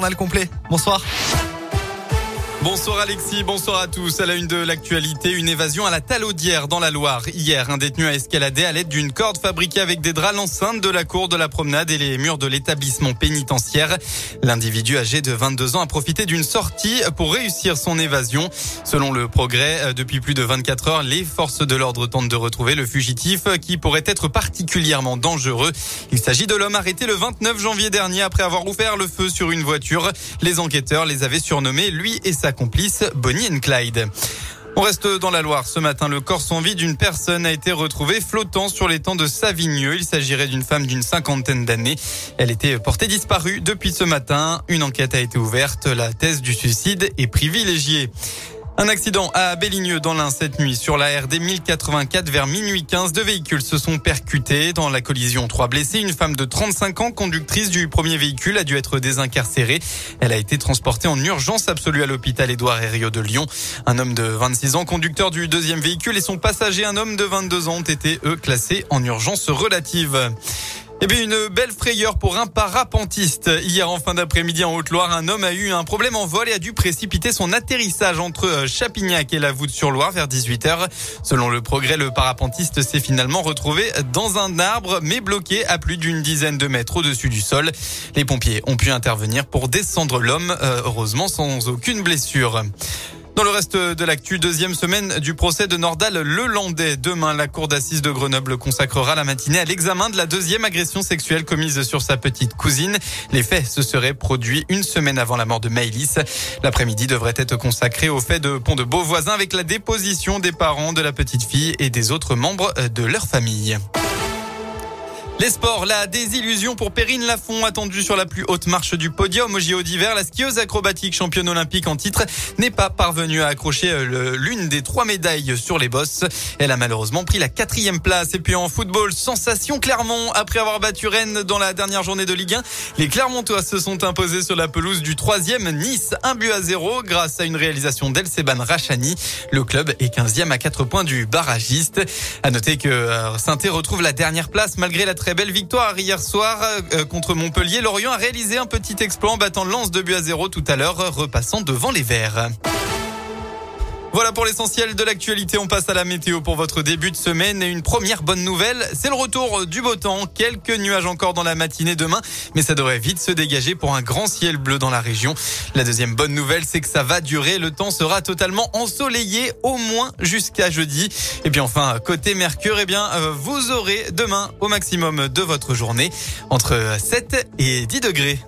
journal complet. Bonsoir. Bonsoir Alexis, bonsoir à tous. À la une de l'actualité, une évasion à la Talaudière dans la Loire. Hier, un détenu a escaladé à l'aide d'une corde fabriquée avec des draps l'enceinte de la cour de la promenade et les murs de l'établissement pénitentiaire. L'individu âgé de 22 ans a profité d'une sortie pour réussir son évasion. Selon le progrès, euh, depuis plus de 24 heures, les forces de l'ordre tentent de retrouver le fugitif qui pourrait être particulièrement dangereux. Il s'agit de l'homme arrêté le 29 janvier dernier après avoir ouvert le feu sur une voiture. Les enquêteurs les avaient surnommés lui et sa complice Bonnie and Clyde. On reste dans la Loire. Ce matin, le corps sans vie d'une personne a été retrouvé flottant sur les temps de Savigneux. Il s'agirait d'une femme d'une cinquantaine d'années. Elle était portée disparue depuis ce matin. Une enquête a été ouverte. La thèse du suicide est privilégiée. Un accident à Béligneux dans l'Ain cette nuit sur la RD 1084 vers minuit 15. Deux véhicules se sont percutés. Dans la collision, trois blessés. Une femme de 35 ans, conductrice du premier véhicule, a dû être désincarcérée. Elle a été transportée en urgence absolue à l'hôpital Édouard Herriot de Lyon. Un homme de 26 ans, conducteur du deuxième véhicule et son passager, un homme de 22 ans, ont été, eux, classés en urgence relative. Eh bien, une belle frayeur pour un parapentiste. Hier, en fin d'après-midi, en Haute-Loire, un homme a eu un problème en vol et a dû précipiter son atterrissage entre euh, Chapignac et la Voûte-sur-Loire vers 18h. Selon le progrès, le parapentiste s'est finalement retrouvé dans un arbre, mais bloqué à plus d'une dizaine de mètres au-dessus du sol. Les pompiers ont pu intervenir pour descendre l'homme, euh, heureusement sans aucune blessure. Dans le reste de l'actu, deuxième semaine du procès de Nordal Lelandais. Demain, la cour d'assises de Grenoble consacrera la matinée à l'examen de la deuxième agression sexuelle commise sur sa petite cousine. Les faits se seraient produits une semaine avant la mort de Maëlys. L'après-midi devrait être consacré au fait de Pont de Beauvoisin avec la déposition des parents de la petite fille et des autres membres de leur famille. Les sports, la désillusion pour Perrine Lafont, attendue sur la plus haute marche du podium au JO d'hiver. La skieuse acrobatique championne olympique en titre n'est pas parvenue à accrocher euh, l'une des trois médailles sur les bosses. Elle a malheureusement pris la quatrième place. Et puis en football, sensation Clermont. Après avoir battu Rennes dans la dernière journée de Ligue 1, les Clermontois se sont imposés sur la pelouse du troisième Nice, un but à zéro grâce à une réalisation d'Elseban Rachani. Le club est 15e à 4 points du barragiste. À noter que euh, saint retrouve la dernière place malgré la très belle victoire hier soir euh, contre Montpellier. Lorient a réalisé un petit exploit en battant Lance de but à zéro tout à l'heure, repassant devant les Verts. Voilà pour l'essentiel de l'actualité. On passe à la météo pour votre début de semaine. Et une première bonne nouvelle, c'est le retour du beau temps. Quelques nuages encore dans la matinée demain, mais ça devrait vite se dégager pour un grand ciel bleu dans la région. La deuxième bonne nouvelle, c'est que ça va durer. Le temps sera totalement ensoleillé au moins jusqu'à jeudi. Et puis enfin, côté Mercure, eh bien, euh, vous aurez demain au maximum de votre journée entre 7 et 10 degrés.